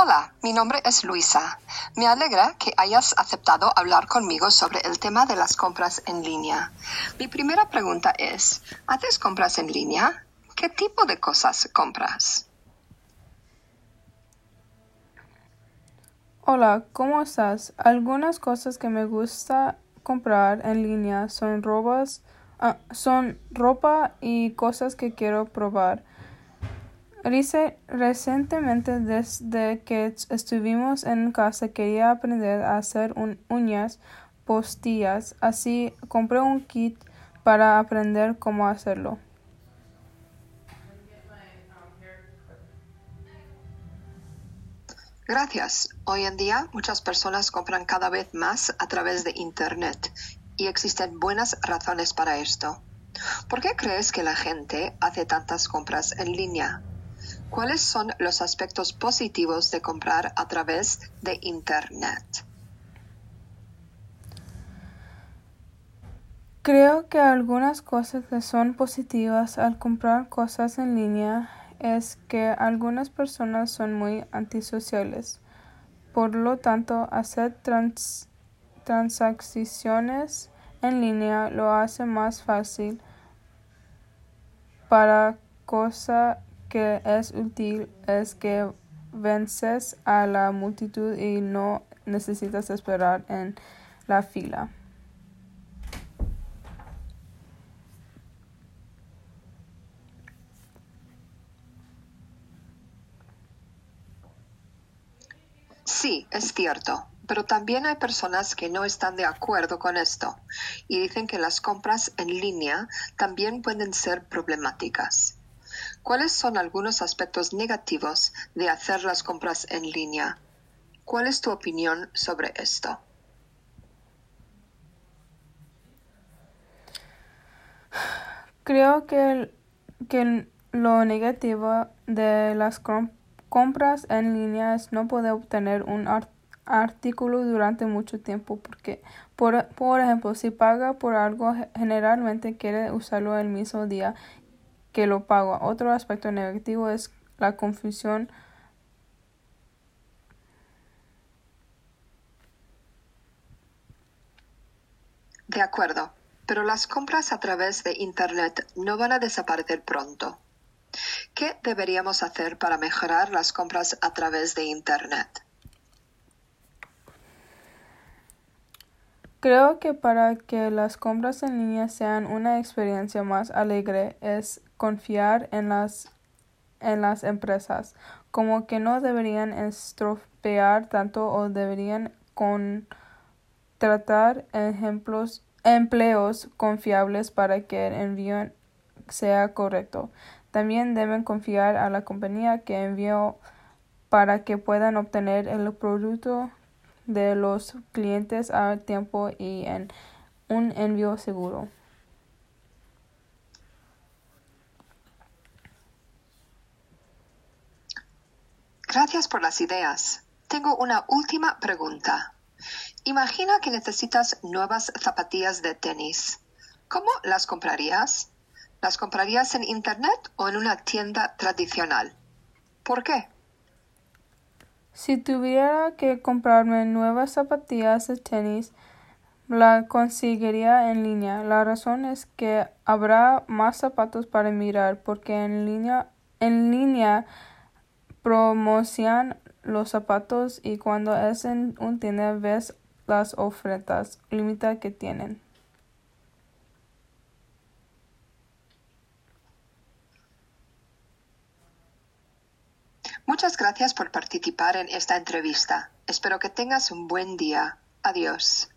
Hola, mi nombre es Luisa. Me alegra que hayas aceptado hablar conmigo sobre el tema de las compras en línea. Mi primera pregunta es, ¿haces compras en línea? ¿Qué tipo de cosas compras? Hola, ¿cómo estás? Algunas cosas que me gusta comprar en línea son robas, ah, son ropa y cosas que quiero probar. Recientemente, desde que estuvimos en casa, quería aprender a hacer uñas postillas, así compré un kit para aprender cómo hacerlo. Gracias. Hoy en día muchas personas compran cada vez más a través de Internet y existen buenas razones para esto. ¿Por qué crees que la gente hace tantas compras en línea? ¿Cuáles son los aspectos positivos de comprar a través de Internet? Creo que algunas cosas que son positivas al comprar cosas en línea es que algunas personas son muy antisociales. Por lo tanto, hacer transacciones en línea lo hace más fácil para cosas que es útil es que vences a la multitud y no necesitas esperar en la fila. Sí, es cierto, pero también hay personas que no están de acuerdo con esto y dicen que las compras en línea también pueden ser problemáticas. ¿Cuáles son algunos aspectos negativos de hacer las compras en línea? ¿Cuál es tu opinión sobre esto? Creo que, que lo negativo de las compras en línea es no poder obtener un artículo durante mucho tiempo porque por, por ejemplo si paga por algo generalmente quiere usarlo el mismo día que lo pago. Otro aspecto negativo es la confusión. De acuerdo, pero las compras a través de Internet no van a desaparecer pronto. ¿Qué deberíamos hacer para mejorar las compras a través de Internet? Creo que para que las compras en línea sean una experiencia más alegre es confiar en las, en las empresas, como que no deberían estropear tanto o deberían contratar ejemplos, empleos confiables para que el envío sea correcto. También deben confiar a la compañía que envió para que puedan obtener el producto de los clientes a tiempo y en un envío seguro. Gracias por las ideas. Tengo una última pregunta. Imagina que necesitas nuevas zapatillas de tenis. ¿Cómo las comprarías? ¿Las comprarías en Internet o en una tienda tradicional? ¿Por qué? Si tuviera que comprarme nuevas zapatillas de tenis, la conseguiría en línea. La razón es que habrá más zapatos para mirar porque en línea, en línea promocionan los zapatos y cuando es en un tienda ves las ofertas limitadas que tienen. Muchas gracias por participar en esta entrevista. Espero que tengas un buen día. Adiós.